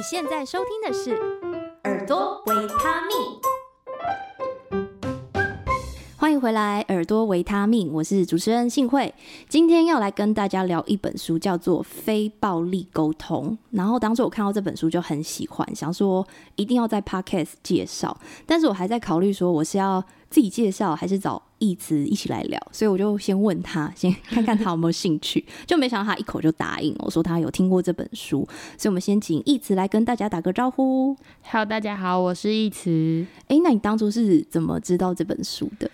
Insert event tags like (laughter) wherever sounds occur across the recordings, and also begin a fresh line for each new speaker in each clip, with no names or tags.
你现在收听的是《耳朵维他命》，欢迎回来，《耳朵维他命》，我是主持人幸慧。今天要来跟大家聊一本书，叫做《非暴力沟通》。然后当初我看到这本书就很喜欢，想说一定要在 Podcast 介绍，但是我还在考虑说我是要自己介绍还是找义词一起来聊，所以我就先问他，先看看他有没有兴趣，(laughs) 就没想到他一口就答应。我说他有听过这本书，所以我们先请一慈来跟大家打个招呼。
Hello，大家好，我是一词。
哎、欸，那你当初是怎么知道这本书的？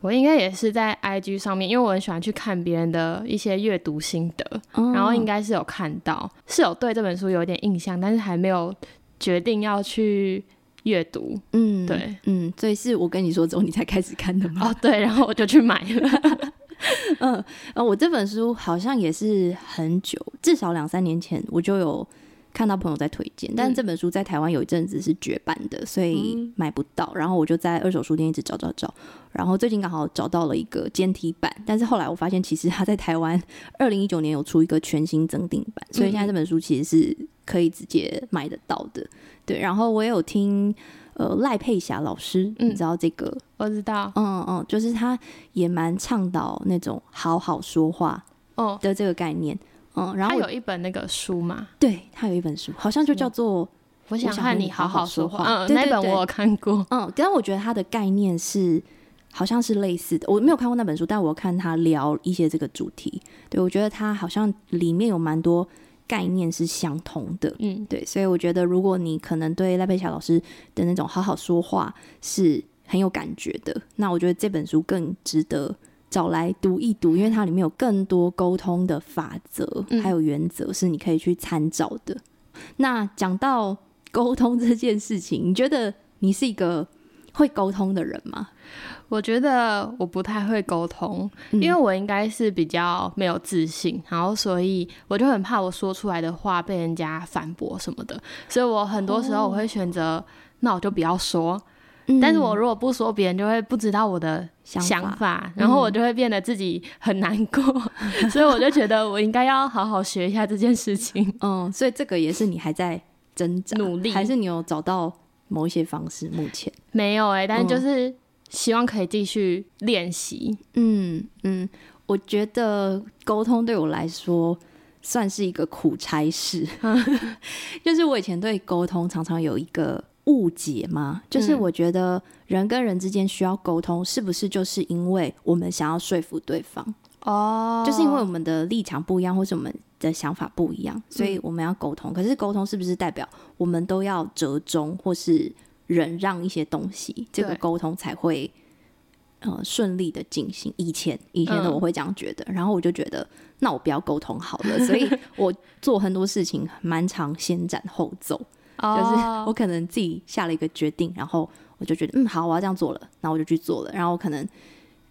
我应该也是在 IG 上面，因为我很喜欢去看别人的一些阅读心得，嗯、然后应该是有看到，是有对这本书有点印象，但是还没有决定要去。阅读，嗯，对，
嗯，所以是我跟你说之后，你才开始看的吗？
哦，对，然后我就去买了。(laughs)
嗯，呃，我这本书好像也是很久，至少两三年前我就有看到朋友在推荐，但是这本书在台湾有一阵子是绝版的，所以买不到。然后我就在二手书店一直找找找，然后最近刚好找到了一个简体版，但是后来我发现其实它在台湾二零一九年有出一个全新增订版，所以现在这本书其实是可以直接买得到的。对，然后我也有听，呃，赖佩霞老师，嗯、你知道这个？
我知道，
嗯嗯，就是他也蛮倡导那种好好说话哦。的这个概念，哦、嗯，然后
他有一本那个书嘛，
对，他有一本书，好像就叫做《
我想和你好好说话》，嗯，那本我有看过，
嗯，但我觉得他的概念是好像是类似的，我没有看过那本书，但我看他聊一些这个主题，对，我觉得他好像里面有蛮多。概念是相同的，嗯，对，所以我觉得如果你可能对赖佩霞老师的那种好好说话是很有感觉的，那我觉得这本书更值得找来读一读，因为它里面有更多沟通的法则还有原则是你可以去参照的。嗯、那讲到沟通这件事情，你觉得你是一个会沟通的人吗？
我觉得我不太会沟通，因为我应该是比较没有自信，然后所以我就很怕我说出来的话被人家反驳什么的，所以我很多时候我会选择，那我就不要说。但是我如果不说，别人就会不知道我的想法，然后我就会变得自己很难过，(laughs) 所以我就觉得我应该要好好学一下这件事情。
嗯，所以这个也是你还在挣扎努力，还是你有找到某一些方式？目前
没有哎、欸，但是就是。希望可以继续练习。
嗯嗯，我觉得沟通对我来说算是一个苦差事。(laughs) 就是我以前对沟通常常有一个误解嘛，就是我觉得人跟人之间需要沟通，是不是就是因为我们想要说服对方？哦，就是因为我们的立场不一样，或是我们的想法不一样，所以我们要沟通。可是沟通是不是代表我们都要折中，或是？忍让一些东西，这个沟通才会呃顺利的进行。以前以前的我会这样觉得，嗯、然后我就觉得那我不要沟通好了，(laughs) 所以我做很多事情蛮常先斩后奏，哦、就是我可能自己下了一个决定，然后我就觉得嗯好，我要这样做了，然后我就去做了，然后我可能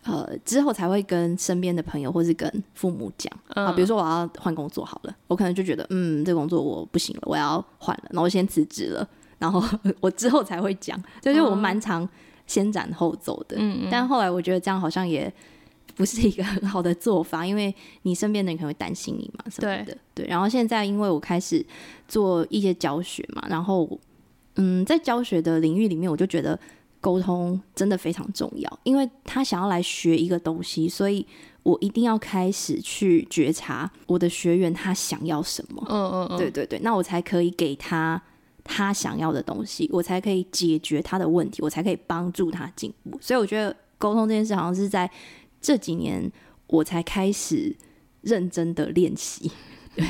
呃之后才会跟身边的朋友或是跟父母讲、嗯、啊，比如说我要换工作好了，我可能就觉得嗯这个工作我不行了，我要换了，然后我先辞职了。然后 (laughs) 我之后才会讲，就是我蛮常先斩后奏的。嗯，但后来我觉得这样好像也不是一个很好的做法，因为你身边的人可能会担心你嘛，什么的。对，对。然后现在因为我开始做一些教学嘛，然后嗯，在教学的领域里面，我就觉得沟通真的非常重要，因为他想要来学一个东西，所以我一定要开始去觉察我的学员他想要什么。嗯嗯嗯，对对对，那我才可以给他。他想要的东西，我才可以解决他的问题，我才可以帮助他进步。所以我觉得沟通这件事，好像是在这几年我才开始认真的练习。(laughs) 对，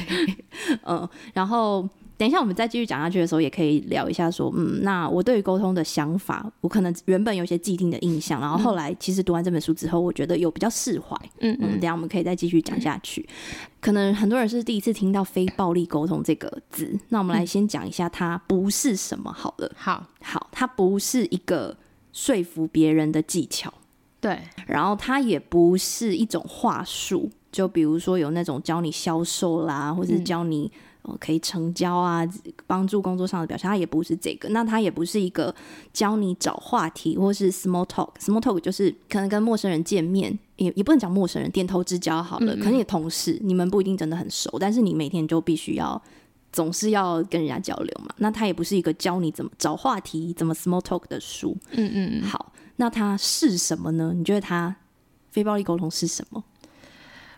嗯，然后。等一下，我们再继续讲下去的时候，也可以聊一下说，嗯，那我对于沟通的想法，我可能原本有些既定的印象，然后后来其实读完这本书之后，我觉得有比较释怀。嗯嗯，等下我们可以再继续讲下去。可能很多人是第一次听到“非暴力沟通”这个字，那我们来先讲一下它不是什么好了。
好，
好，它不是一个说服别人的技巧，
对，
然后它也不是一种话术，就比如说有那种教你销售啦，或者是教你。哦，可以成交啊，帮助工作上的表现，它也不是这个。那它也不是一个教你找话题，或是 small talk。small talk 就是可能跟陌生人见面，也也不能讲陌生人，点头之交好了。嗯嗯，可能你同事，你们不一定真的很熟，但是你每天就必须要总是要跟人家交流嘛。那它也不是一个教你怎么找话题、怎么 small talk 的书。
嗯嗯嗯。
好，那它是什么呢？你觉得它非暴力沟通是什么？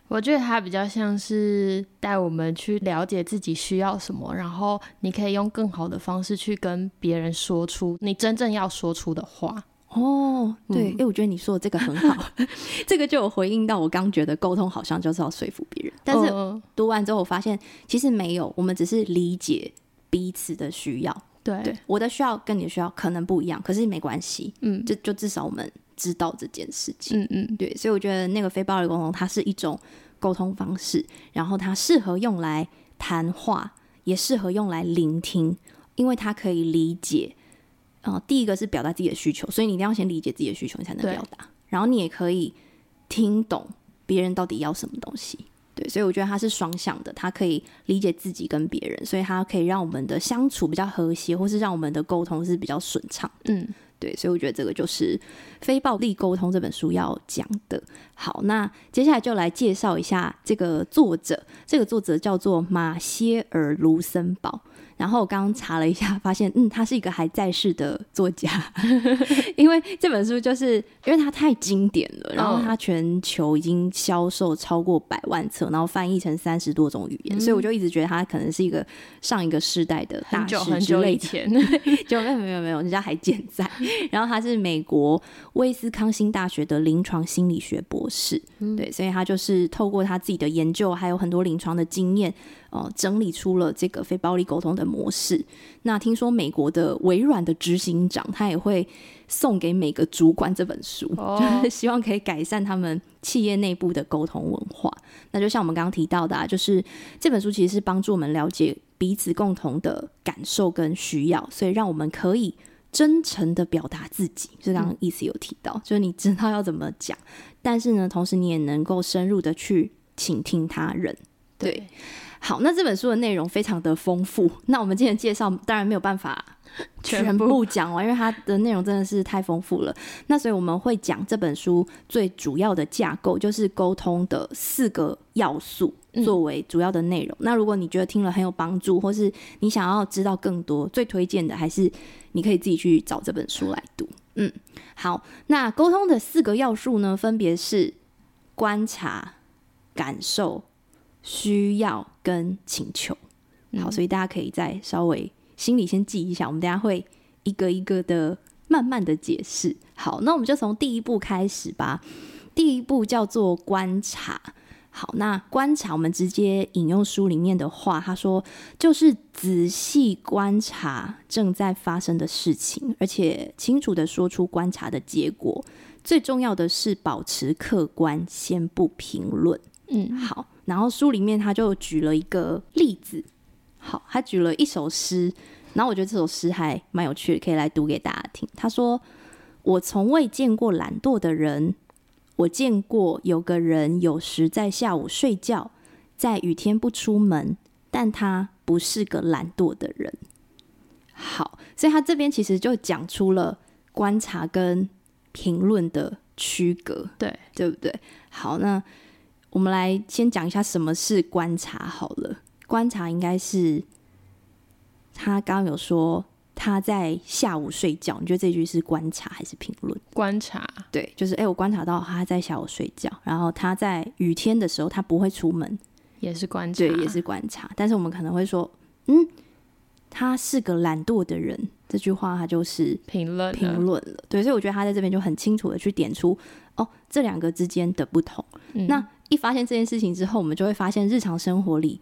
我觉得它比较像是带我们去了解自己需要什么，然后你可以用更好的方式去跟别人说出你真正要说出的话。
哦，对，因为、嗯、我觉得你说的这个很好，(laughs) 这个就有回应到我刚觉得沟通好像就是要说服别人，但是读完之后我发现其实没有，我们只是理解彼此的需要。
对，
对，我的需要跟你的需要可能不一样，可是没关系，嗯，就就至少我们知道这件事情，
嗯嗯，
对，所以我觉得那个非暴力沟通它是一种沟通方式，然后它适合用来谈话，也适合用来聆听，因为它可以理解。呃，第一个是表达自己的需求，所以你一定要先理解自己的需求，你才能表达。然后你也可以听懂别人到底要什么东西。对，所以我觉得它是双向的，它可以理解自己跟别人，所以它可以让我们的相处比较和谐，或是让我们的沟通是比较顺畅。嗯，对，所以我觉得这个就是《非暴力沟通》这本书要讲的。好，那接下来就来介绍一下这个作者，这个作者叫做马歇尔·卢森堡。然后我刚刚查了一下，发现嗯，他是一个还在世的作家，(laughs) 因为这本书就是因为它太经典了，然后它全球已经销售超过百万册，然后翻译成三十多种语言，嗯、所以我就一直觉得他可能是一个上一个世代的大师之类的。很久以前，就没有没有没有，人家还健在。(laughs) 然后他是美国威斯康星大学的临床心理学博士，嗯、对，所以他就是透过他自己的研究，还有很多临床的经验。哦，整理出了这个非暴力沟通的模式。那听说美国的微软的执行长，他也会送给每个主管这本书，哦、就是希望可以改善他们企业内部的沟通文化。那就像我们刚刚提到的，啊，就是这本书其实是帮助我们了解彼此共同的感受跟需要，所以让我们可以真诚的表达自己。就刚刚意思有提到，嗯、就是你知道要怎么讲，但是呢，同时你也能够深入的去倾听他人。对。对好，那这本书的内容非常的丰富。那我们今天介绍当然没有办法全部讲完，因为它的内容真的是太丰富了。那所以我们会讲这本书最主要的架构，就是沟通的四个要素作为主要的内容。嗯、那如果你觉得听了很有帮助，或是你想要知道更多，最推荐的还是你可以自己去找这本书来读。嗯，好，那沟通的四个要素呢，分别是观察、感受。需要跟请求，好，所以大家可以再稍微心里先记一下，我们等下会一个一个的慢慢的解释。好，那我们就从第一步开始吧。第一步叫做观察。好，那观察，我们直接引用书里面的话，他说就是仔细观察正在发生的事情，而且清楚的说出观察的结果。最重要的是保持客观，先不评论。嗯，好。然后书里面他就举了一个例子，好，他举了一首诗，然后我觉得这首诗还蛮有趣的，可以来读给大家听。他说：“我从未见过懒惰的人，我见过有个人有时在下午睡觉，在雨天不出门，但他不是个懒惰的人。”好，所以他这边其实就讲出了观察跟评论的区隔，对，对不对？好，那。我们来先讲一下什么是观察好了。观察应该是他刚刚有说他在下午睡觉，你觉得这句是观察还是评论？
观察，
对，就是哎、欸，我观察到他在下午睡觉，然后他在雨天的时候他不会出门，
也是观察，
对，也是观察。但是我们可能会说，嗯，他是个懒惰的人，这句话他就是评论评论了。对，所以我觉得他在这边就很清楚的去点出哦，这两个之间的不同。嗯、那一发现这件事情之后，我们就会发现日常生活里，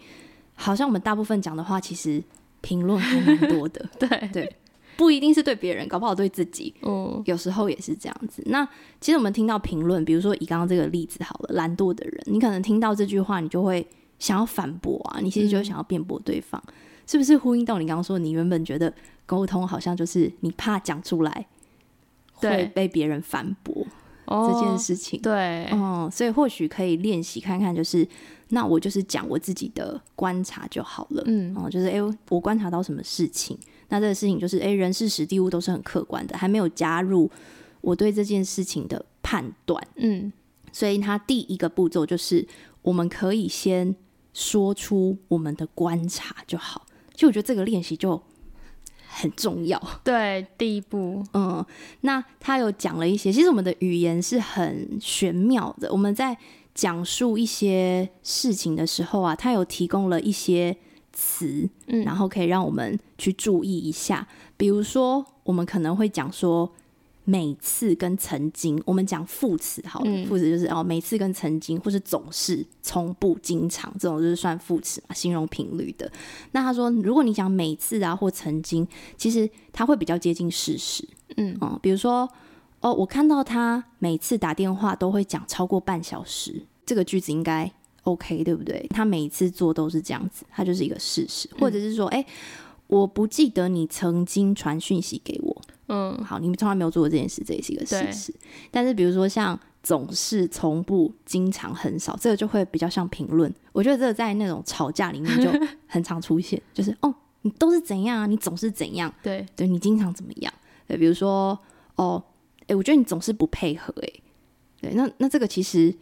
好像我们大部分讲的话，其实评论还蛮多的。(laughs) 对。对，不一定是对别人，搞不好对自己，嗯，有时候也是这样子。那其实我们听到评论，比如说以刚刚这个例子好了，懒惰的人，你可能听到这句话，你就会想要反驳啊，你其实就想要辩驳对方，嗯、是不是呼应到你刚刚说，你原本觉得沟通好像就是你怕讲出来会被别人反驳。这件事情，
哦、对，
嗯，所以或许可以练习看看，就是那我就是讲我自己的观察就好了，嗯，哦、嗯，就是哎、欸，我观察到什么事情，那这个事情就是哎、欸，人事时地物都是很客观的，还没有加入我对这件事情的判断，嗯，所以他第一个步骤就是我们可以先说出我们的观察就好，其实我觉得这个练习就很重要。
对，第一步，
嗯，那他有讲了一些，其实我们的语言是很玄妙的。我们在讲述一些事情的时候啊，他有提供了一些词，嗯，然后可以让我们去注意一下。比如说，我们可能会讲说。每次跟曾经，我们讲副词好了，嗯、副词就是哦，每次跟曾经，或是总是、从不、经常这种就是算副词嘛，形容频率的。那他说，如果你讲每次啊或曾经，其实他会比较接近事实。嗯哦、嗯，比如说哦，我看到他每次打电话都会讲超过半小时，这个句子应该 OK 对不对？他每一次做都是这样子，他就是一个事实。或者是说，哎、嗯欸，我不记得你曾经传讯息给我。嗯，好，你们从来没有做过这件事，这也是一个事实。但是比如说像总是、从不、经常、很少，这个就会比较像评论。我觉得这个在那种吵架里面就 (laughs) 很常出现，就是哦，你都是怎样啊？你总是怎样？对，对你经常怎么样？对，比如说哦，哎、欸，我觉得你总是不配合、欸，哎，对，那那这个其实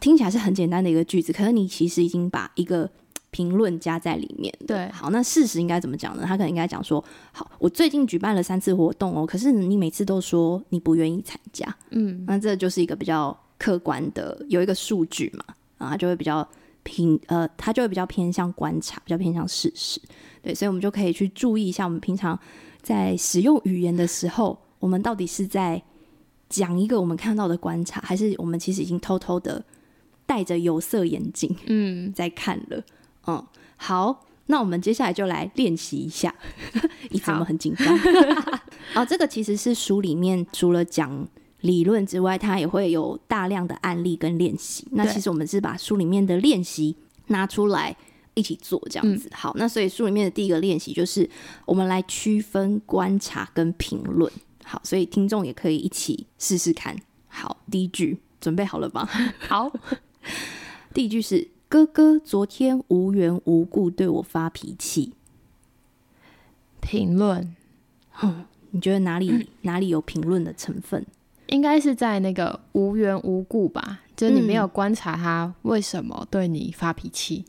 听起来是很简单的一个句子，可是你其实已经把一个。评论加在里面，对，好，那事实应该怎么讲呢？他可能应该讲说，好，我最近举办了三次活动哦，可是你每次都说你不愿意参加，嗯，那这就是一个比较客观的，有一个数据嘛，啊，就会比较偏，呃，他就会比较偏向观察，比较偏向事实，对，所以我们就可以去注意一下，我们平常在使用语言的时候，我们到底是在讲一个我们看到的观察，还是我们其实已经偷偷的戴着有色眼镜，嗯，在看了。嗯，好，那我们接下来就来练习一下。你怎么很紧张？(laughs) 哦，这个其实是书里面除了讲理论之外，它也会有大量的案例跟练习。那其实我们是把书里面的练习拿出来一起做，这样子。嗯、好，那所以书里面的第一个练习就是我们来区分观察跟评论。好，所以听众也可以一起试试看。好，第一句准备好了吗？
好，(laughs)
第一句是。哥哥昨天无缘无故对我发脾气。
评论，
哼，你觉得哪里、嗯、(laughs) 哪里有评论的成分？
应该是在那个无缘无故吧，就是你没有观察他为什么对你发脾气，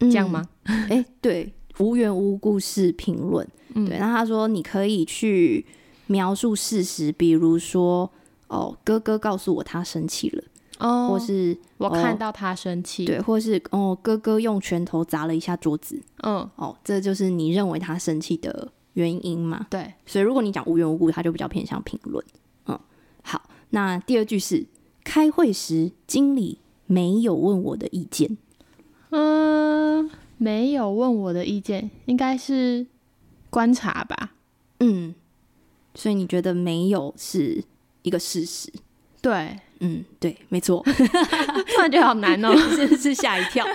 嗯、这样吗？
哎、欸，对，无缘无故是评论。嗯、对，那他说你可以去描述事实，比如说，哦，哥哥告诉我他生气了。哦，或是
我看到他生气，
对，或是哦，哥哥用拳头砸了一下桌子，嗯，哦，这就是你认为他生气的原因嘛？对，所以如果你讲无缘无故，他就比较偏向评论。嗯，好，那第二句是开会时经理没有问我的意见，
嗯，没有问我的意见，应该是观察吧？
嗯，所以你觉得没有是一个事实？
对。
嗯，对，没错，(laughs)
突然觉得好难哦，(laughs)
真的是吓一跳。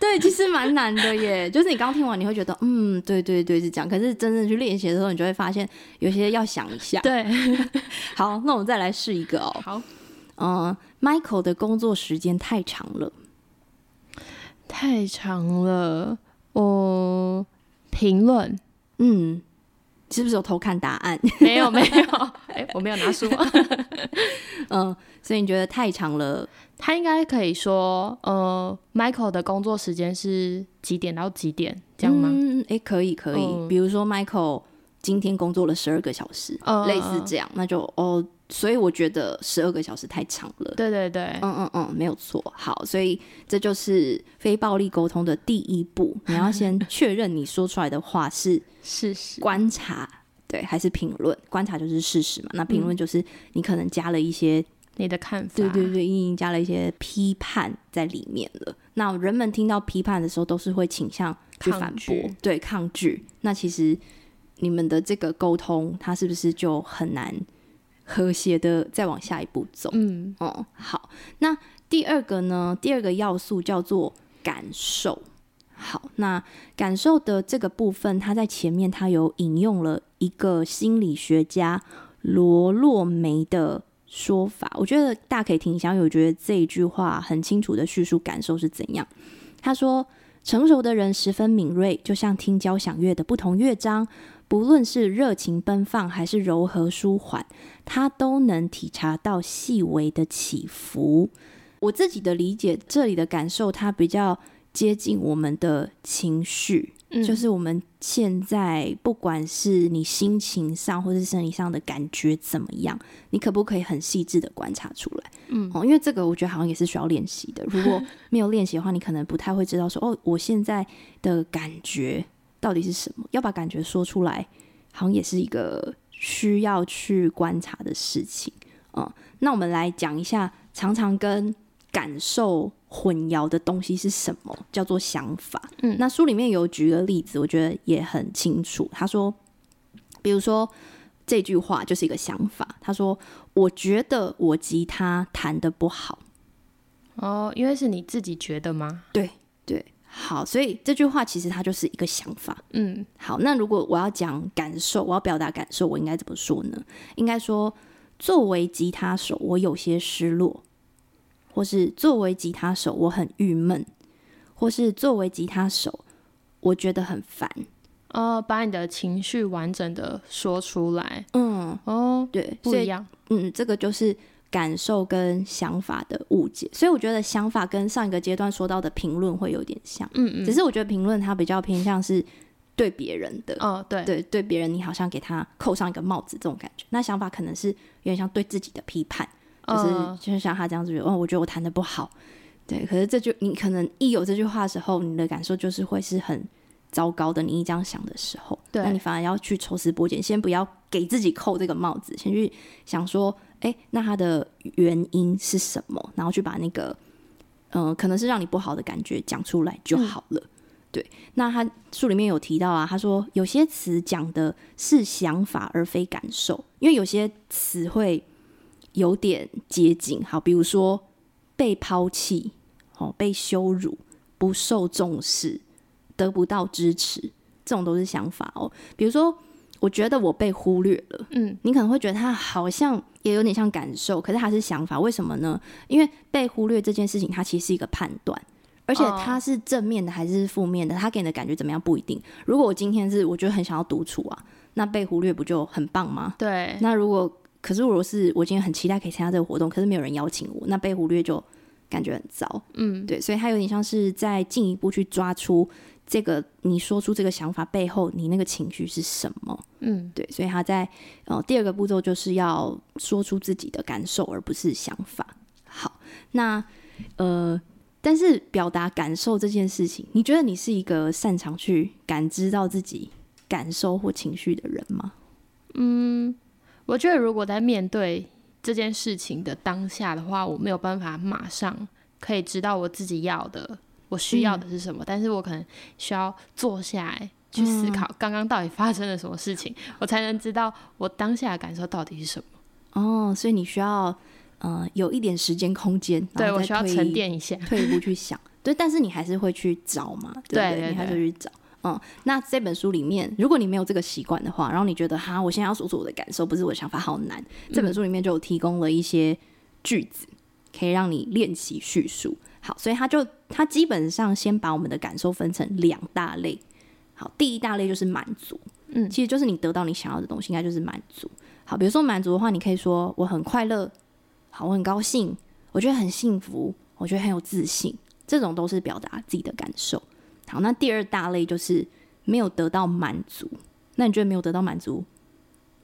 对，其实蛮难的耶。(laughs) 就是你刚听完，你会觉得，嗯，对对对，是这样。可是真正去练习的时候，你就会发现有些要想一下。
对，
好，那我们再来试一个哦。
好，
嗯，Michael 的工作时间太长了，
太长了。哦，评论，
嗯。是不是有偷看答案？(laughs)
没有，没有，哎、欸，我没有拿书。(laughs)
嗯，所以你觉得太长了？
他应该可以说，呃，Michael 的工作时间是几点到几点，这样吗？
嗯，哎、欸，可以，可以。嗯、比如说，Michael 今天工作了十二个小时，嗯、类似这样，那就哦。所以我觉得十二个小时太长了。
对对对，
嗯嗯嗯，没有错。好，所以这就是非暴力沟通的第一步，(laughs) 你要先确认你说出来的话是
事实。
观察，对，还是评论？观察就是事实嘛，那评论就是你可能加了一些
你的看法，
对对对，已经加了一些批判在里面了。那人们听到批判的时候，都是会倾向去反驳。对，抗拒。那其实你们的这个沟通，它是不是就很难？和谐的再往下一步走。嗯，哦，好。那第二个呢？第二个要素叫做感受。好，那感受的这个部分，它在前面它有引用了一个心理学家罗洛梅的说法，我觉得大家可以听一下，因为我觉得这一句话很清楚的叙述感受是怎样。他说：“成熟的人十分敏锐，就像听交响乐的不同乐章。”不论是热情奔放还是柔和舒缓，他都能体察到细微的起伏。我自己的理解，这里的感受，它比较接近我们的情绪。嗯，就是我们现在不管是你心情上或是生理上的感觉怎么样，你可不可以很细致的观察出来？嗯，哦，因为这个我觉得好像也是需要练习的。如果没有练习的话，你可能不太会知道说，哦，我现在的感觉到底是什么？要把感觉说出来，好像也是一个需要去观察的事情。嗯，那我们来讲一下，常常跟感受混淆的东西是什么？叫做想法。嗯，那书里面有举个例子，我觉得也很清楚。他说，比如说这句话就是一个想法。他说：“我觉得我吉他弹得不好。”
哦，因为是你自己觉得吗？
对对，好，所以这句话其实它就是一个想法。嗯，好，那如果我要讲感受，我要表达感受，我应该怎么说呢？应该说，作为吉他手，我有些失落。或是作为吉他手，我很郁闷；或是作为吉他手，我觉得很烦。
哦，把你的情绪完整的说出来。
嗯，
哦，
对，
不一样。
嗯，这个就是感受跟想法的误解。所以我觉得想法跟上一个阶段说到的评论会有点像。嗯嗯。只是我觉得评论它比较偏向是对别人的。
哦，对
对，对别人你好像给他扣上一个帽子这种感觉。那想法可能是有点像对自己的批判。就是就是像他这样子，哦，我觉得我弹的不好，对。可是这就你可能一有这句话的时候，你的感受就是会是很糟糕的。你一这样想的时候，对，那你反而要去抽丝剥茧，先不要给自己扣这个帽子，先去想说，哎，那它的原因是什么？然后去把那个，嗯、呃，可能是让你不好的感觉讲出来就好了。嗯、对。那他书里面有提到啊，他说有些词讲的是想法而非感受，因为有些词汇。有点接近，好，比如说被抛弃，哦，被羞辱，不受重视，得不到支持，这种都是想法哦。比如说，我觉得我被忽略了，嗯，你可能会觉得他好像也有点像感受，可是他是想法，为什么呢？因为被忽略这件事情，它其实是一个判断，而且它是正面的还是负面的，它给你的感觉怎么样不一定。如果我今天是我觉得很想要独处啊，那被忽略不就很棒吗？
对，
那如果。可是，如果是我今天很期待可以参加这个活动，可是没有人邀请我，那被忽略就感觉很糟。嗯，对，所以他有点像是在进一步去抓出这个你说出这个想法背后你那个情绪是什么。嗯，对，所以他在呃第二个步骤就是要说出自己的感受，而不是想法。好，那呃，但是表达感受这件事情，你觉得你是一个擅长去感知到自己感受或情绪的人吗？
嗯。我觉得，如果在面对这件事情的当下的话，我没有办法马上可以知道我自己要的、我需要的是什么。嗯、但是我可能需要坐下来去思考，刚刚到底发生了什么事情，嗯、我才能知道我当下的感受到底是什么。
哦，所以你需要呃有一点时间空间，
对，我需要沉淀一下，(laughs)
退一步去想。对，但是你还是会去找嘛？(laughs) 对不对？对对对，你还是会去找。嗯，那这本书里面，如果你没有这个习惯的话，然后你觉得哈，我现在要说出我的感受，不是我的想法，好难。这本书里面就有提供了一些句子，可以让你练习叙述。好，所以他就他基本上先把我们的感受分成两大类。好，第一大类就是满足，嗯，其实就是你得到你想要的东西，应该就是满足。好，比如说满足的话，你可以说我很快乐，好，我很高兴，我觉得很幸福，我觉得很有自信，这种都是表达自己的感受。好，那第二大类就是没有得到满足。那你觉得没有得到满足，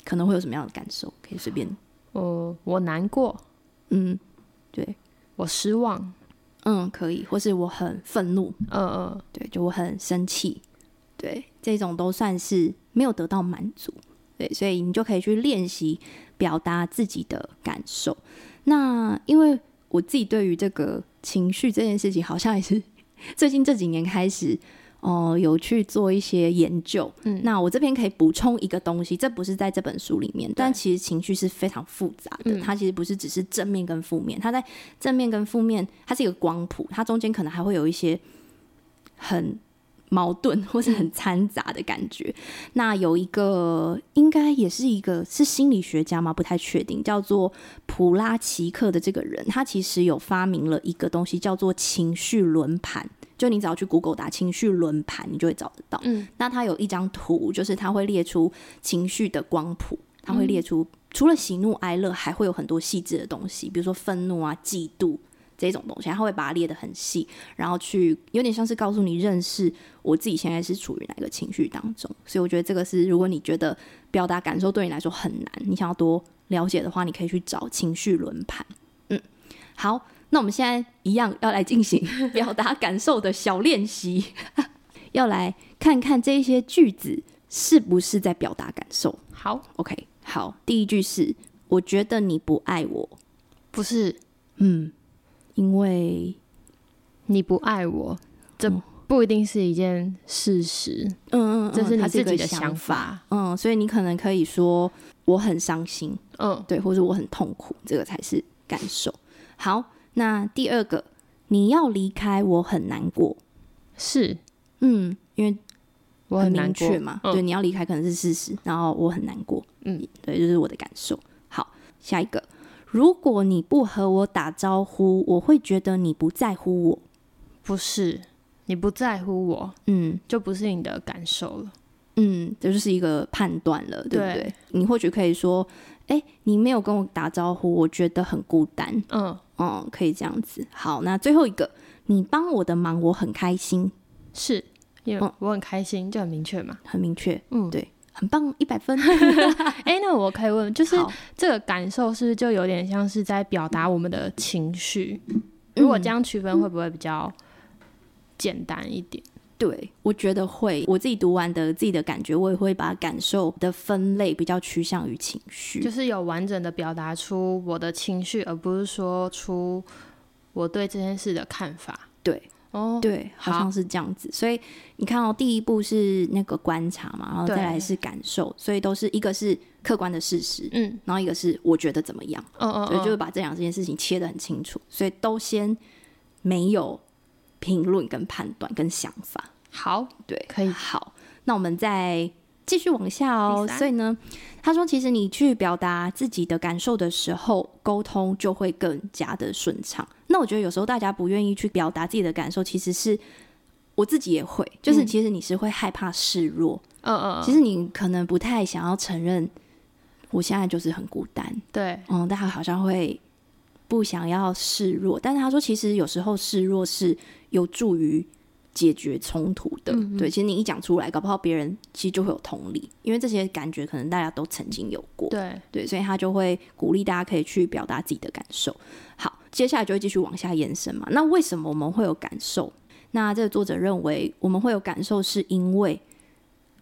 可能会有什么样的感受？可以随便。
呃，我难过。
嗯，对，
我失望。
嗯，可以，或是我很愤怒。
嗯嗯，
对，就我很生气。对，这种都算是没有得到满足。对，所以你就可以去练习表达自己的感受。那因为我自己对于这个情绪这件事情，好像也是。(laughs) 最近这几年开始，哦、呃，有去做一些研究。嗯，那我这边可以补充一个东西，这不是在这本书里面，但其实情绪是非常复杂的。它其实不是只是正面跟负面，它在正面跟负面，它是一个光谱，它中间可能还会有一些很。矛盾或是很掺杂的感觉。嗯、那有一个，应该也是一个是心理学家吗？不太确定。叫做普拉奇克的这个人，他其实有发明了一个东西，叫做情绪轮盘。就你只要去 Google 打情绪轮盘，你就会找得到。嗯，那它有一张图，就是它会列出情绪的光谱，它会列出除了喜怒哀乐，还会有很多细致的东西，比如说愤怒啊、嫉妒。这种东西，它会把它列得很细，然后去有点像是告诉你认识我自己现在是处于哪个情绪当中。所以我觉得这个是，如果你觉得表达感受对你来说很难，你想要多了解的话，你可以去找情绪轮盘。嗯，好，那我们现在一样要来进行 (laughs) 表达感受的小练习，(laughs) 要来看看这些句子是不是在表达感受。
好
，OK，好，第一句是我觉得你不爱我，
不是，
嗯。因为
你不爱我，这不一定是一件事实。
嗯嗯，
这是你自己的
想法。
想法。
嗯，所以你可能可以说我很伤心。
嗯，
对，或者我很痛苦，这个才是感受。好，那第二个，你要离开，我很难过。
是，
嗯，因为
我很明
确嘛。
嗯、
对，你要离开可能是事实，然后我很难过。
嗯，
对，就是我的感受。好，下一个。如果你不和我打招呼，我会觉得你不在乎我。
不是，你不在乎我，
嗯，
就不是你的感受了。
嗯，这就是一个判断了，对不对？对，你或许可以说：“哎，你没有跟我打招呼，我觉得很孤单。”
嗯
嗯，可以这样子。好，那最后一个，你帮我的忙，我很开心。
是，因为我很开心，就很明确嘛，
很明确。
嗯，
对。很棒，一百分。(laughs)
哎、欸，那我可以问，就是这个感受是不是就有点像是在表达我们的情绪？嗯、如果这样区分，会不会比较简单一点？
对，我觉得会。我自己读完的自己的感觉，我也会把感受的分类比较趋向于情绪，
就是有完整的表达出我的情绪，而不是说出我对这件事的看法。
对。
哦，
对，好像是这样子。所以你看哦，第一步是那个观察嘛，然后再来是感受，所以都是一个是客观的事实，
嗯，
然后一个是我觉得怎么样，
嗯嗯，
所以就是把这两件事情切得很清楚，所以都先没有评论跟判断跟想法。
好，
对，
可以。
好，那我们再继续往下哦。所以呢，他说，其实你去表达自己的感受的时候，沟通就会更加的顺畅。那我觉得有时候大家不愿意去表达自己的感受，其实是我自己也会，就是其实你是会害怕示弱，
嗯嗯，
其实你可能不太想要承认，我现在就是很孤单，
对，
嗯，但他好像会不想要示弱，但是他说其实有时候示弱是有助于解决冲突的，对，其实你一讲出来，搞不好别人其实就会有同理，因为这些感觉可能大家都曾经有过，
对
对，所以他就会鼓励大家可以去表达自己的感受，好。接下来就会继续往下延伸嘛。那为什么我们会有感受？那这个作者认为我们会有感受，是因为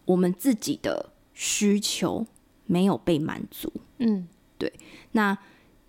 我们自己的需求没有被满足。
嗯，
对。那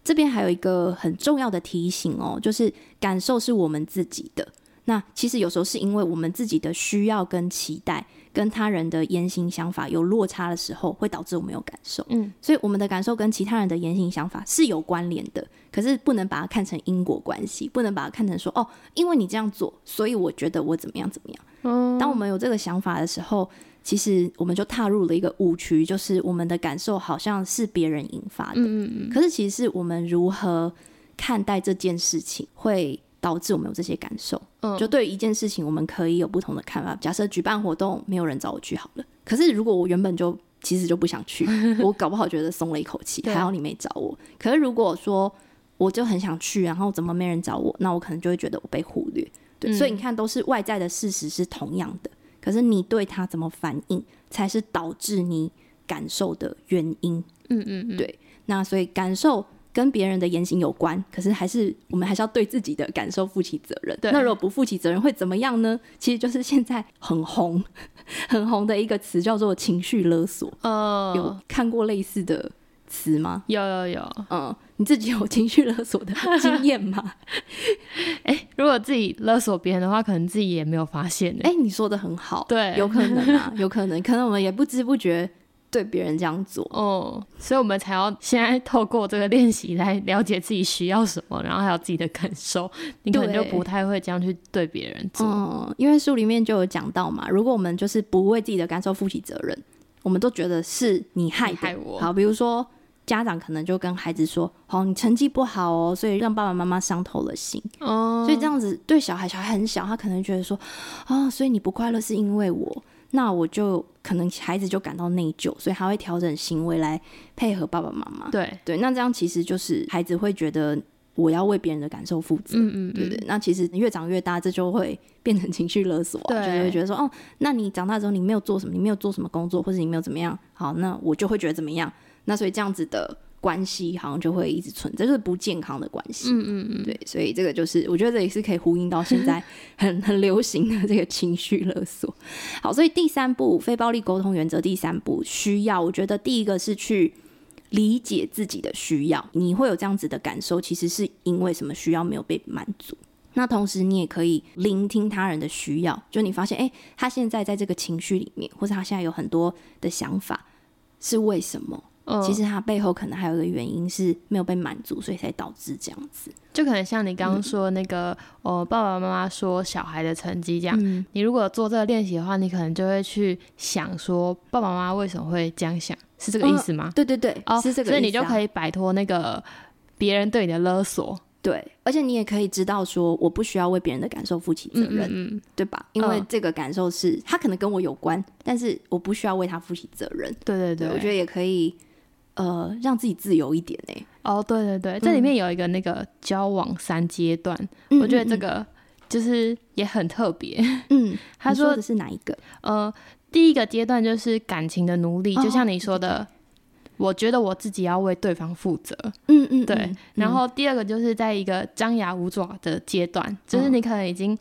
这边还有一个很重要的提醒哦，就是感受是我们自己的。那其实有时候是因为我们自己的需要跟期待，跟他人的言行想法有落差的时候，会导致我们有感受。
嗯，
所以我们的感受跟其他人的言行想法是有关联的，可是不能把它看成因果关系，不能把它看成说哦，因为你这样做，所以我觉得我怎么样怎么样。
嗯，
当我们有这个想法的时候，其实我们就踏入了一个误区，就是我们的感受好像是别人引发的。
嗯嗯嗯。
可是其实是我们如何看待这件事情会。导致我们有这些感受，
嗯，
就对于一件事情，我们可以有不同的看法。假设举办活动，没有人找我去好了。可是如果我原本就其实就不想去，(laughs) 我搞不好觉得松了一口气，还好你没找我。可是如果说我就很想去，然后怎么没人找我，那我可能就会觉得我被忽略。对，嗯，所以你看，都是外在的事实是同样的，可是你对他怎么反应，才是导致你感受的原因。
嗯嗯嗯，
对。那所以感受。跟别人的言行有关，可是还是我们还是要对自己的感受负起责任。
对，
那如果不负起责任会怎么样呢？其实就是现在很红、很红的一个词叫做情绪勒索。
呃，
有看过类似的词吗？
有有有。
嗯，你自己有情绪勒索的经 (laughs) 验吗？
哎、欸，如果自己勒索别人的话，可能自己也没有发现。
哎、欸，你说的很好，
对，
有可能啊，有可能，可能我们也不知不觉。对别人这样做，
哦，所以我们才要现在透过这个练习来了解自己需要什么，然后还有自己的感受。你可能就不太会这样去对别人做。
嗯，因为书里面就有讲到嘛，如果我们就是不为自己的感受负起责任，我们都觉得是你害，
你害我。
好，比如说家长可能就跟孩子说：“哦，你成绩不好哦，所以让爸爸妈妈伤透了心。”
哦，
所以这样子对小孩，小孩很小，他可能觉得说：“啊、哦，所以你不快乐是因为我。”那我就可能孩子就感到内疚，所以他会调整行为来配合爸爸妈妈。
对
对，那这样其实就是孩子会觉得我要为别人的感受负责。
嗯嗯，嗯，
对对。那其实越长越大，这就会变成情绪勒索，就会觉得说，哦，那你长大之后你没有做什么，你没有做什么工作，或者你没有怎么样，好，那我就会觉得怎么样。那所以这样子的。关系好像就会一直存在，就是不健康的关系。
嗯嗯嗯，
对，所以这个就是我觉得这也是可以呼应到现在 (laughs) 很很流行的这个情绪勒索。好，所以第三步非暴力沟通原则，第三步需要，我觉得第一个是去理解自己的需要。你会有这样子的感受，其实是因为什么需要没有被满足。那同时你也可以聆听他人的需要，就你发现，哎，他现在在这个情绪里面，或者他现在有很多的想法，是为什么？其实它背后可能还有一个原因是没有被满足，所以才导致这样子。
就可能像你刚刚说那个，哦、嗯，爸爸妈妈说小孩的成绩这样，嗯、你如果做这个练习的话，你可能就会去想说，爸爸妈妈为什么会这样想，是这个意思吗？
哦、对对对，哦，是这个意思、啊。
所以你就可以摆脱那个别人对你的勒索。
对，而且你也可以知道说，我不需要为别人的感受负起责任，嗯嗯，对吧？因为这个感受是他可能跟我有关，但是我不需要为他负起责任。
对对对，
对，我觉得也可以。呃，让自己自由一点呢、欸？
哦，对对对，这里面有一个那个交往三阶段，嗯、我觉得这个就是也很特别。嗯，他
说，的是哪一个？
呃，第一个阶段就是感情的奴隶，哦、就像你说的，我觉得我自己要为对方负责。嗯嗯，对。嗯、然后第二个就是在一个张牙舞爪的阶段，嗯、就是你可能已经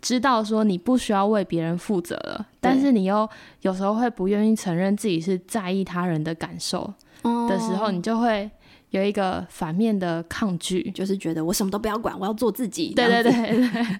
知道说你不需要为别人负责了，但是你又有时候会不愿意承认自己是在意他人的感受。的时候，你就会有一个反面的抗拒，
就是觉得我什么都不要管，我要做自己。
对对对 (laughs) 对。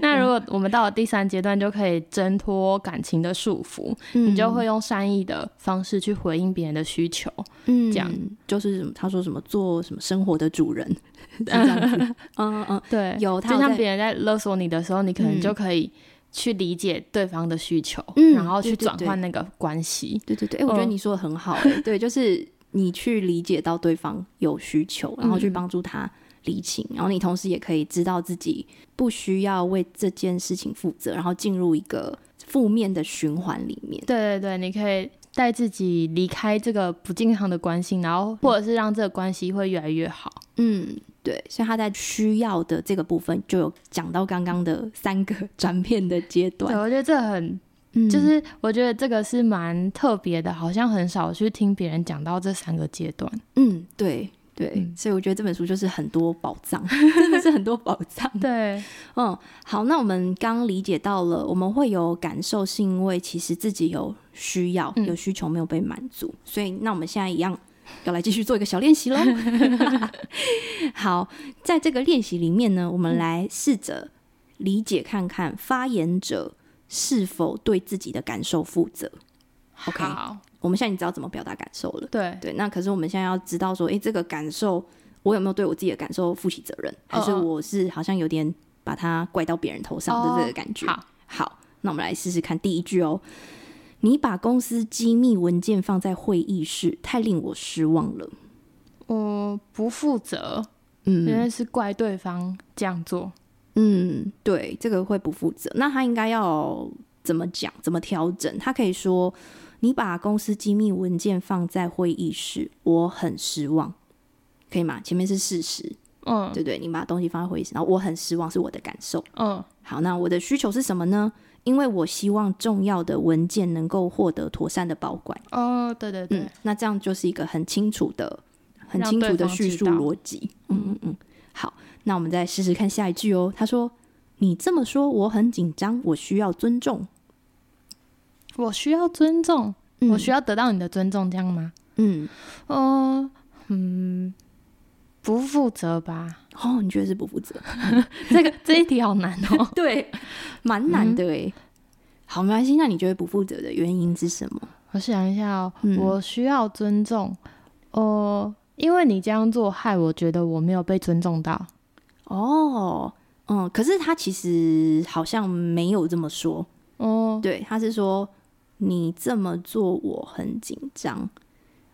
那如果我们到了第三阶段，就可以挣脱感情的束缚，嗯、你就会用善意的方式去回应别人的需求。嗯，这样
就是他说什么做什么生活的主人，(laughs) 这样子。(laughs)
嗯嗯，对，有他就像别人在勒索你的时候，你可能就可以去理解对方的需求，嗯、然后去转换那个关系。
对对对，哎、欸，我觉得你说的很好、欸。对，就是。你去理解到对方有需求，然后去帮助他理清，嗯、然后你同时也可以知道自己不需要为这件事情负责，然后进入一个负面的循环里面。
对对对，你可以带自己离开这个不健康的关系，然后或者是让这个关系会越来越好。
嗯，对，所以他在需要的这个部分就有讲到刚刚的三个 (laughs) 转变的阶段。
对，我觉得这很。就是我觉得这个是蛮特别的，好像很少去听别人讲到这三个阶段。
嗯，对对，嗯、所以我觉得这本书就是很多宝藏，(laughs) 真的是很多宝藏。
对，
嗯，好，那我们刚理解到了，我们会有感受，是因为其实自己有需要、有需求没有被满足，嗯、所以那我们现在一样要来继续做一个小练习喽。(laughs) 好，在这个练习里面呢，我们来试着理解看看发言者。是否对自己的感受负责？OK，好，我们现在已经知道怎么表达感受了。
对
对，那可是我们现在要知道说，哎、欸，这个感受我有没有对我自己的感受负起责任？还是我是好像有点把它怪到别人头上的这个感觉？
哦、好，
好，那我们来试试看第一句哦。你把公司机密文件放在会议室，太令我失望了。
我不负责，嗯，原来是怪对方这样做。
嗯，对，这个会不负责。那他应该要怎么讲？怎么调整？他可以说：“你把公司机密文件放在会议室，我很失望，可以吗？”前面是事实，嗯，对对，你把东西放在会议室，然后我很失望，是我的感受，嗯。好，那我的需求是什么呢？因为我希望重要的文件能够获得妥善的保管。
哦，对对对，
嗯，那这样就是一个很清楚的、很清楚的叙述逻辑。嗯嗯嗯，好。那我们再试试看下一句哦。他说：“你这么说，我很紧张，我需要尊重。
我需要尊重，嗯、我需要得到你的尊重，这样吗？嗯，哦，嗯，不负责吧？
哦，你觉得是不负责？(laughs)
这个这一题好难哦。(laughs)
对，蛮难的诶。嗯、好，没关系。那你觉得不负责的原因是什么？
我想一下哦。嗯、我需要尊重。哦、呃，因为你这样做，害我觉得我没有被尊重到。”
哦，嗯，可是他其实好像没有这么说。哦，对，他是说你这么做我很紧张。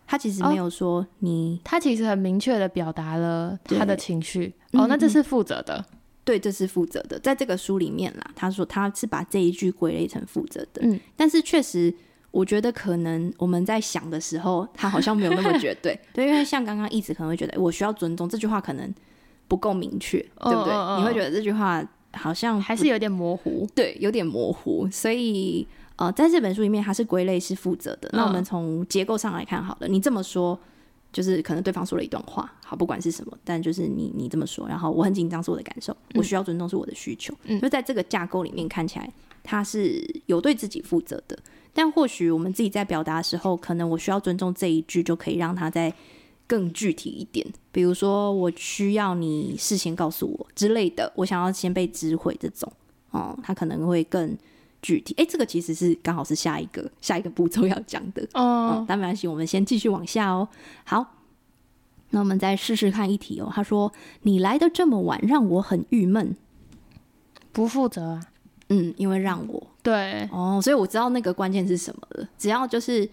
他其实没有说你，
他其实很明确的表达了他的情绪。哦，那这是负责的。
对，这是负责的。在这个书里面啦，他说他是把这一句归类成负责的。嗯，但是确实，我觉得可能我们在想的时候，他好像没有那么绝对。(laughs) 对，因为像刚刚一直可能会觉得，我需要尊重这句话可能。不够明确，对不对？你会觉得这句话好像
还是有点模糊，
对，有点模糊。所以呃，在这本书里面，它是归类是负责的。那我们从结构上来看好了，你这么说。就是可能对方说了一段话，好，不管是什么，但就是你你这么说，然后我很紧张是我的感受，我需要尊重是我的需求，嗯，就在这个架构里面看起来他是有对自己负责的，但或许我们自己在表达的时候，可能我需要尊重这一句就可以让他再更具体一点，比如说我需要你事先告诉我之类的，我想要先被知会这种，哦，他可能会更。具体哎，这个其实是刚好是下一个下一个步骤要讲的哦、嗯。但没关系，我们先继续往下哦。好，那我们再试试看一题哦。他说：“你来的这么晚，让我很郁闷。”
不负责啊？
嗯，因为让我
对
哦，所以我知道那个关键是什么了。只要就是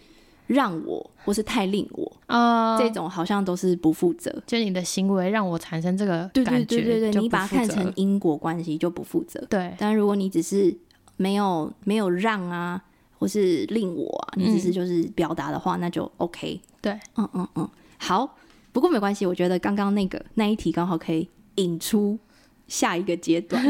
让我或是太令我啊、呃，这种好像都是不负责。
就你的行为让我产生这个感觉，
对对对对对，你把它看成因果关系就不负责。
对，
但如果你只是。没有没有让啊，或是令我啊，你只是就是表达的话，嗯，那就 OK。
对，
嗯嗯嗯，好。不过没关系，我觉得刚刚那个那一题刚好可以引出下一个阶段。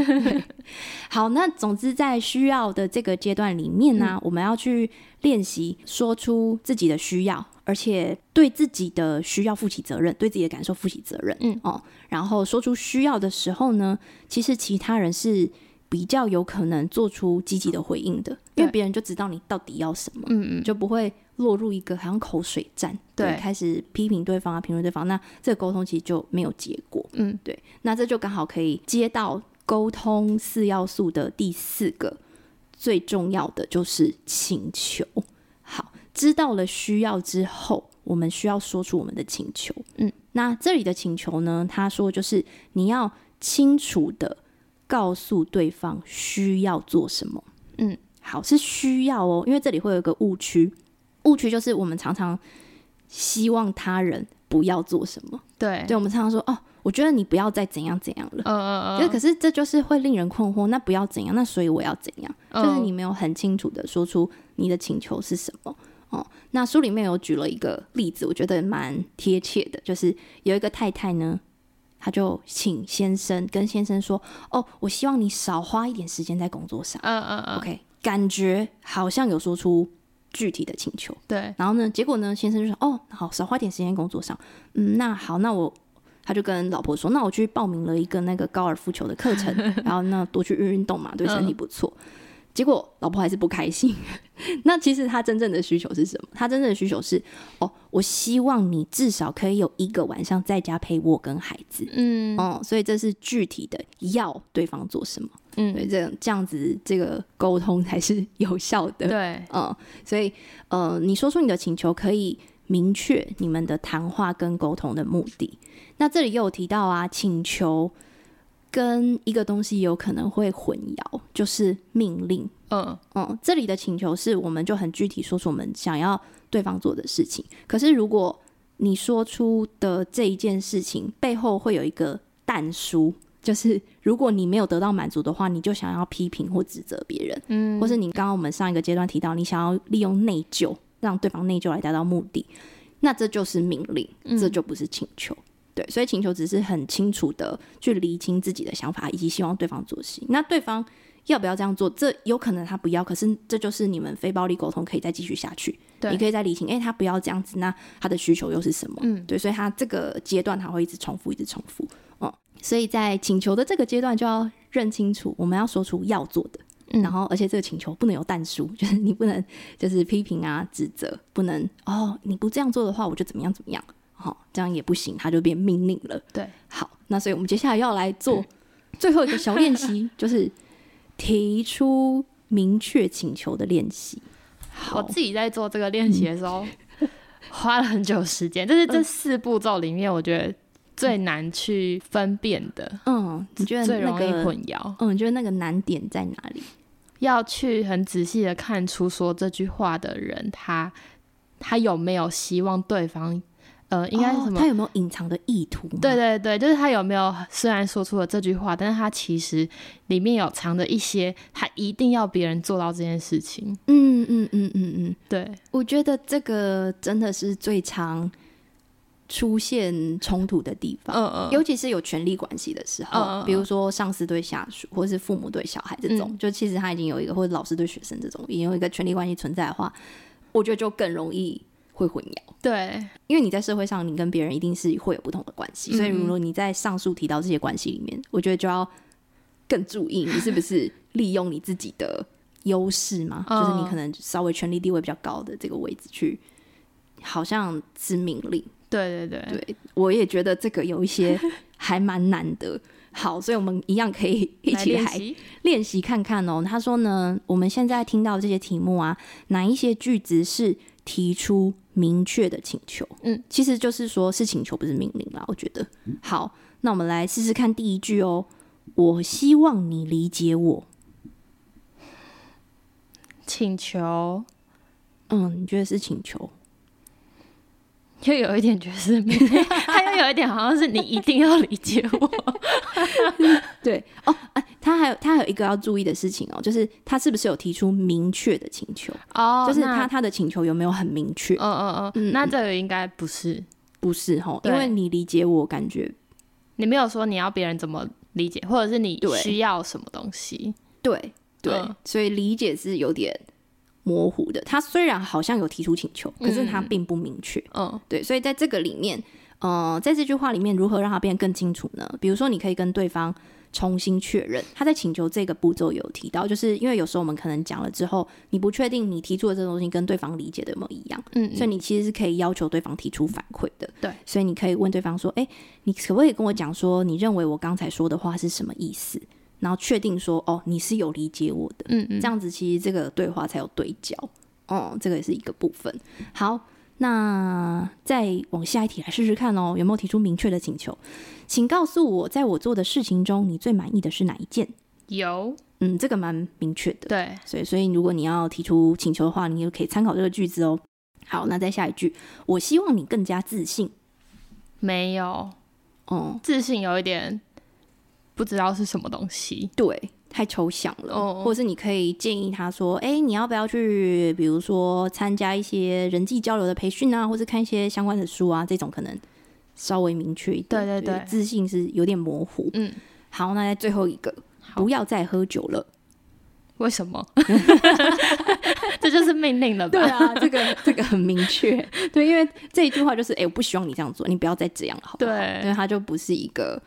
(laughs) 好，那总之在需要的这个阶段里面呢，啊嗯，我们要去练习说出自己的需要，而且对自己的需要负起责任，对自己的感受负起责任。嗯哦，然后说出需要的时候呢，其实其他人是。比较有可能做出积极的回应的，因为别人就知道你到底要什么，嗯嗯，就不会落入一个好像口水战，对，对开始批评对方啊，评论对方，那这个沟通其实就没有结果，嗯，对，那这就刚好可以接到沟通四要素的第四个，最重要的就是请求。好，知道了需要之后，我们需要说出我们的请求，嗯，那这里的请求呢，他说就是你要清楚的。告诉对方需要做什么，嗯，好，是需要哦，因为这里会有一个误区，误区就是我们常常希望他人不要做什么，对，对，我们常常说哦，我觉得你不要再怎样怎样了，嗯嗯嗯，可是这就是会令人困惑，那不要怎样，那所以我要怎样？嗯，就是你没有很清楚的说出你的请求是什么。哦。那书里面有举了一个例子，我觉得蛮贴切的，就是有一个太太呢。他就请先生跟先生说：“哦，我希望你少花一点时间在工作上。”嗯嗯嗯。OK，感觉好像有说出具体的请求。对。然后呢，结果呢，先生就说：“哦，好，少花点时间工作上。嗯，那好，那我他就跟老婆说：那我去报名了一个那个高尔夫球的课程，(laughs) 然后那多去运运动嘛，对身体不错。”嗯结果老婆还是不开心。(laughs) 那其实他真正的需求是什么？他真正的需求是：哦，我希望你至少可以有一个晚上在家陪我跟孩子。嗯，哦，所以这是具体的要对方做什么。嗯，所以这样这样子，这个沟通才是有效的。对，嗯，(laughs) 所以呃，你说出你的请求，可以明确你们的谈话跟沟通的目的。那这里又有提到啊，请求。跟一个东西有可能会混淆，就是命令。嗯嗯，这里的请求是我们就很具体说出我们想要对方做的事情。可是如果你说出的这一件事情背后会有一个但书，就是如果你没有得到满足的话，你就想要批评或指责别人。嗯，或是你刚刚我们上一个阶段提到，你想要利用内疚让对方内疚来达到目的，那这就是命令，这就不是请求。嗯对，所以请求只是很清楚的去厘清自己的想法，以及希望对方做事。那对方要不要这样做？这有可能他不要，可是这就是你们非暴力沟通可以再继续下去。对，你可以再理清，哎，他不要这样子，那他的需求又是什么？嗯，对，所以他这个阶段他会一直重复，一直重复。哦、嗯，所以在请求的这个阶段就要认清楚，我们要说出要做的，嗯、然后而且这个请求不能有但书，(laughs) 就是你不能就是批评啊、指责，不能哦，你不这样做的话，我就怎么样怎么样。好，这样也不行，它就变命令了。对，好，那所以我们接下来要来做最后一个小练习，(laughs) 就是提出明确请求的练习。
我自己在做这个练习的时候，嗯、(laughs) 花了很久时间，这是这四步骤里面，我觉得最难去分辨的。嗯，你觉得、那个、最容易混淆？
嗯，你觉得那个难点在哪里？
要去很仔细的看出说这句话的人，他他有没有希望对方。呃，应该是什么？
哦、他有没有隐藏的意图？
对对对，就是他有没有虽然说出了这句话，但是他其实里面有藏着一些，他一定要别人做到这件事情。嗯嗯嗯嗯嗯，对，
我觉得这个真的是最常出现冲突的地方，
嗯嗯，
尤其是有权力关系的时候，比如说上司对下属，或是父母对小孩这种，嗯、就其实他已经有一个，或者老师对学生这种，已经有一个权力关系存在的话，我觉得就更容易会混淆。
对，
因为你在社会上，你跟别人一定是会有不同的关系，所以如果你在上述提到这些关系里面，我觉得就要更注意你是不是 (laughs) 利用你自己的优势嘛，嗯、就是你可能稍微权力地位比较高的这个位置去，好像是命令。
对对对，
对，我也觉得这个有一些 (laughs) 还蛮难的。好，所以我们一样可以一起来练习看看哦。他说呢，我们现在听到这些题目啊，哪一些句子是提出明确的请求？嗯，其实就是说是请求，不是命令啦。我觉得好，那我们来试试看第一句哦。我希望你理解我。
请求，
嗯，你觉得是请求？
又有一点觉得是，(laughs) 他又有一点好像是你一定要理解我。(laughs)
对哦，哎，他还有他还有一个要注意的事情哦，就是他是不是有提出明确的请求？哦，就是他他的请求有没有很明确？
嗯嗯嗯，那这个应该不是，
不是哈，因为你理解我，感觉
你没有说你要别人怎么理解，或者是你需要什么东西？
对对，所以理解是有点。模糊的，他虽然好像有提出请求，可是他并不明确。嗯，嗯，对，所以在这个里面，呃，在这句话里面，如何让它变得更清楚呢？比如说，你可以跟对方重新确认，他在请求这个步骤有提到，就是因为有时候我们可能讲了之后，你不确定你提出的这个东西跟对方理解的有没有一样，嗯，嗯，所以你其实是可以要求对方提出反馈的。对，所以你可以问对方说：“哎，你可不可以跟我讲说，你认为我刚才说的话是什么意思？”然后确定说哦，你是有理解我的，嗯嗯，这样子其实这个对话才有对焦，哦，这个也是一个部分。好，那再往下一题来试试看哦，有没有提出明确的请求？请告诉我，在我做的事情中，你最满意的是哪一件？
有，
嗯，这个蛮明确的，
对，
所以所以如果你要提出请求的话，你就可以参考这个句子哦。好，那再下一句，我希望你更加自信。
没有，哦、嗯，自信有一点。不知道是什么东西，
对，太抽象了。Oh. 或者是你可以建议他说：“哎、欸，你要不要去，比如说参加一些人际交流的培训啊，或是看一些相关的书啊？这种可能稍微明确一点。”对对对，自信是有点模糊。嗯，好，那在最后一个，不要再喝酒了。
为什么？(laughs) 这就是命令了吧？
对啊，这个这个很明确。对，因为这一句话就是：“哎、欸，我不希望你这样做，你不要再这样，好不好？”对，因为它就不是一个。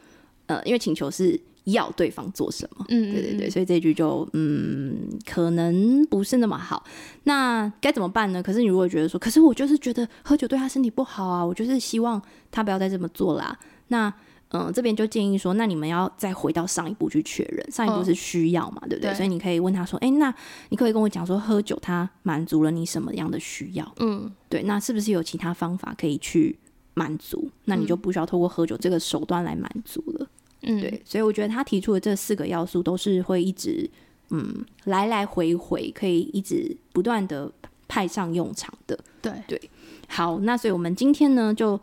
呃，因为请求是要对方做什么，嗯，对对对，所以这句就嗯，可能不是那么好。那该怎么办呢？可是你如果觉得说，可是我就是觉得喝酒对他身体不好啊，我就是希望他不要再这么做啦。那嗯、呃，这边就建议说，那你们要再回到上一步去确认，上一步是需要嘛，哦、对不对？对，所以你可以问他说，哎，那你可以跟我讲说，喝酒它满足了你什么样的需要？嗯，对，那是不是有其他方法可以去满足？那你就不需要透过喝酒这个手段来满足了。嗯，对，所以我觉得他提出的这四个要素都是会一直，嗯，来来回回，可以一直不断的派上用场的。对对，好，那所以我们今天呢，就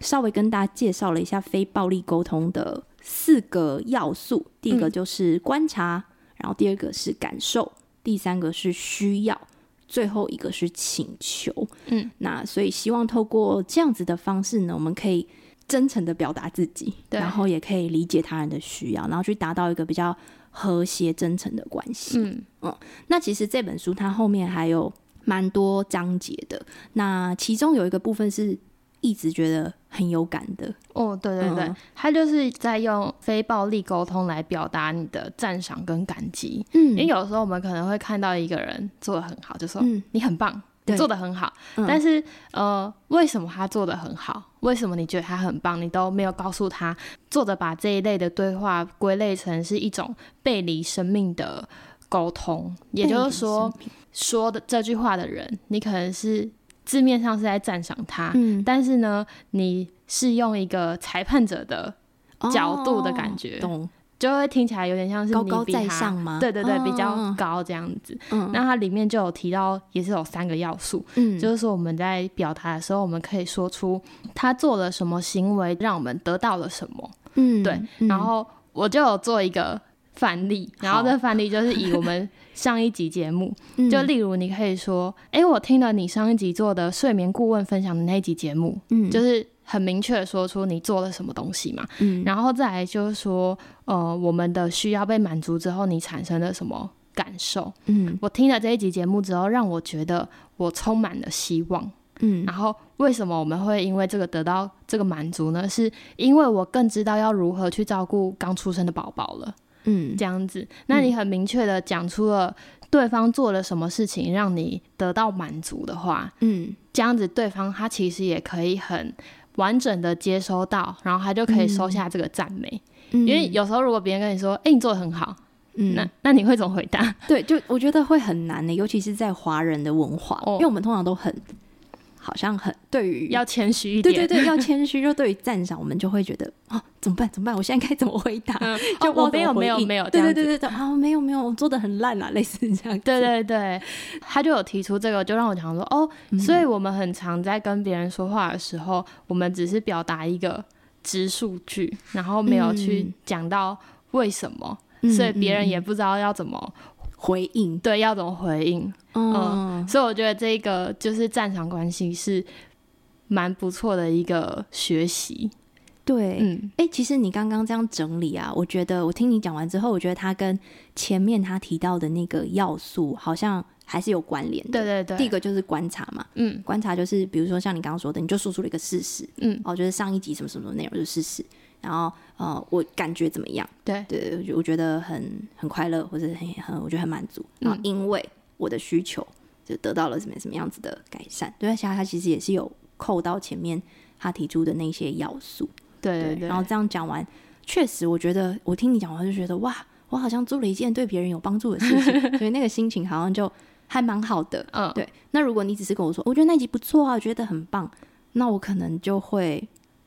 稍微跟大家介绍了一下非暴力沟通的四个要素。第一个就是观察，嗯、然后第二个是感受，第三个是需要，最后一个是请求。嗯，那所以希望透过这样子的方式呢，我们可以。真诚的表达自己，对然后也可以理解他人的需要，然后去达到一个比较和谐、真诚的关系。嗯嗯，那其实这本书它后面还有蛮多章节的，那其中有一个部分是一直觉得很有感的。
哦，对对对，嗯、他就是在用非暴力沟通来表达你的赞赏跟感激。嗯，因为有时候我们可能会看到一个人做的很好，就说嗯，你很棒。对做的很好，嗯、但是呃，为什么他做的很好？为什么你觉得他很棒？你都没有告诉他。作者把这一类的对话归类成是一种背离生命的沟通，也就是说，说的这句话的人，你可能是字面上是在赞赏他，嗯、但是呢，你是用一个裁判者的角度的感觉。哦就会听起来有点像是高高在上吗？对对对，比较高这样子。嗯，那它里面就有提到，也是有三个要素。嗯，就是说我们在表达的时候，我们可以说出他做了什么行为，让我们得到了什么。嗯，对。然后我就有做一个范例，然后这范例就是以我们上一集节目，(laughs) 就例如你可以说，哎，我听了你上一集做的睡眠顾问分享的那一集节目，嗯，就是很明确的说出你做了什么东西嘛，
嗯，
然后再来就是说，呃，我们的需要被满足之后，你产生了什么感受？
嗯，
我听了这一集节目之后，让我觉得我充满了希望。
嗯，
然后为什么我们会因为这个得到这个满足呢？是因为我更知道要如何去照顾刚出生的宝宝了。
嗯，
这样子，那你很明确的讲出了对方做了什么事情让你得到满足的话，
嗯，
这样子对方他其实也可以很完整的接收到，然后他就可以收下这个赞美。
嗯，
因为有时候如果别人跟你说，哎、欸，你做的很好，
嗯，
那那你会怎么回答？
对，就我觉得会很难的，尤其是在华人的文化，哦，因为我们通常都很。好像很对于
要谦虚一点，
对对对，要谦虚。就对于赞赏，我们就会觉得哦，怎么办？怎么办？我现在该怎么回答？
嗯、
就我
没有没有没有，
对对对对对啊，没有没有，我做的很烂啊，类似这样。
对对对，他就有提出这个，就让我想说哦，所以我们很常在跟别人说话的时候，我们只是表达一个直述句，然后没有去讲到为什么，嗯、所以别人也不知道要怎么。
回应，对，
要怎么回应？嗯，嗯，所以我觉得这个就是战场关系是蛮不错的一个学习。
对，
嗯，
哎、欸，其实你刚刚这样整理啊，我觉得我听你讲完之后，我觉得他跟前面他提到的那个要素好像还是有关联的。
对对对，
第一个就是观察嘛，
嗯，
观察就是比如说像你刚刚说的，你就说出了一个事实，
嗯，
哦，就是上一集什么什么内容就是事实。然后，呃，我感觉怎么样？
对
对，我觉得很很快乐，或者很很，我觉得很满足。然后，因为我的需求就得到了什么什么样子的改善。对，而且他其实也是有扣到前面他提出的那些要素。
对对，对。
然后这样讲完，确实，我觉得我听你讲完就觉得哇，我好像做了一件对别人有帮助的事情，(laughs) 所以那个心情好像就还蛮好的。
嗯，
对。那如果你只是跟我说，我觉得那集不错啊，我觉得很棒，那我可能就会。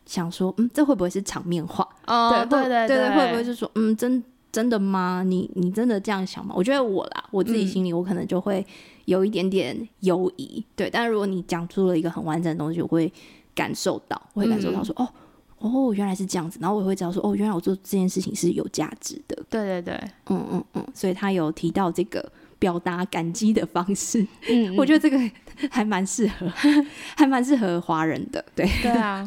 想说，嗯，这会不会是场面话？
哦，对对对对，
会不会是说，嗯，真真的吗？你你真的这样想吗？我觉得我啦，我自己心里我可能就会有一点点犹疑，嗯、对。但是如果你讲出了一个很完整的东西，我会感受到，我会感受到说，嗯、哦哦，原来是这样子。然后我也会知道说，哦，原来我做这件事情是有价值的。
对对对，
嗯嗯嗯。所以他有提到这个表达感激的方式，
嗯，嗯，
我觉得这个还蛮适合，(laughs) 还蛮适合华人的。对
对啊。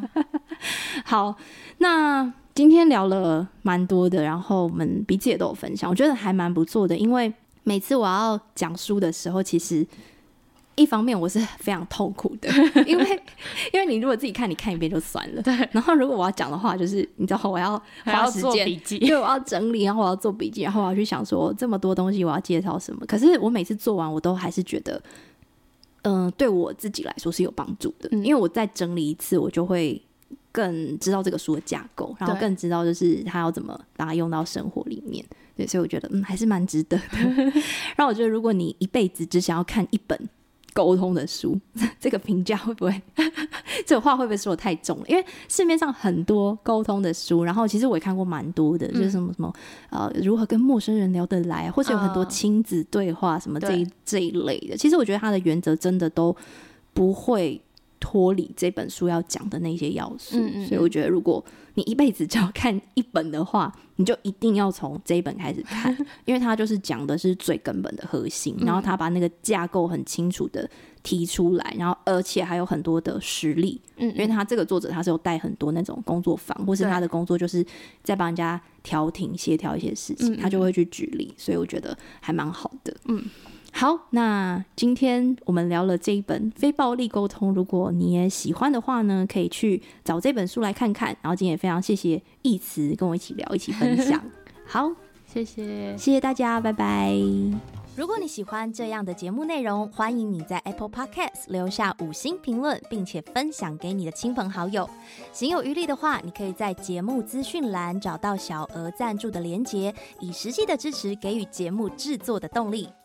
(laughs)
好，那今天聊了蛮多的，然后我们彼此也都有分享，我觉得还蛮不错的。因为每次我要讲书的时候，其实一方面我是非常痛苦的，(laughs) 因为因为你如果自己看，你看一遍就算了，
对。
然后如果我要讲的话，就是你知道我要花时间，因为我要整理，然后我要做笔记，然后我要去想说这么多东西我要介绍什么。(laughs) 可是我每次做完，我都还是觉得，嗯、呃，对我自己来说是有帮助的，嗯、因为我再整理一次，我就会。更知道这个书的架构，然后更知道就是他要怎么把它用到生活里面。对，所以我觉得嗯还是蛮值得的。(laughs) 然后我觉得如果你一辈子只想要看一本沟通的书，(laughs) 这个评价会不会 (laughs) 这话会不会说得太重了？因为市面上很多沟通的书，然后其实我也看过蛮多的，就是什么什么呃如何跟陌生人聊得来，或者有很多亲子对话什么这一这一类的。其实我觉得它的原则真的都不会。脱离这本书要讲的那些要素，嗯嗯，所以我觉得，如果你一辈子只要看一本的话，你就一定要从这一本开始看，(laughs) 因为它就是讲的是最根本的核心，然后他把那个架构很清楚的提出来，然后而且还有很多的实例，嗯，因为他这个作者他是有带很多那种工作坊，或是他的工作就是在帮人家调停协调一些事情，他就会去举例，所以我觉得还蛮好的，嗯。好，那今天我们聊了这一本《非暴力沟通》，如果你也喜欢的话呢，可以去找这本书来看看。然后今天也非常谢谢义慈跟我一起聊，一起分享。(laughs) 好，
谢谢，
谢谢大家，拜拜。如果你喜欢这样的节目内容，欢迎你在 Apple Podcast 留下五星评论，并且分享给你的亲朋好友。行有余力的话，你可以在节目资讯栏找到小额赞助的连结，以实际的支持给予节目制作的动力。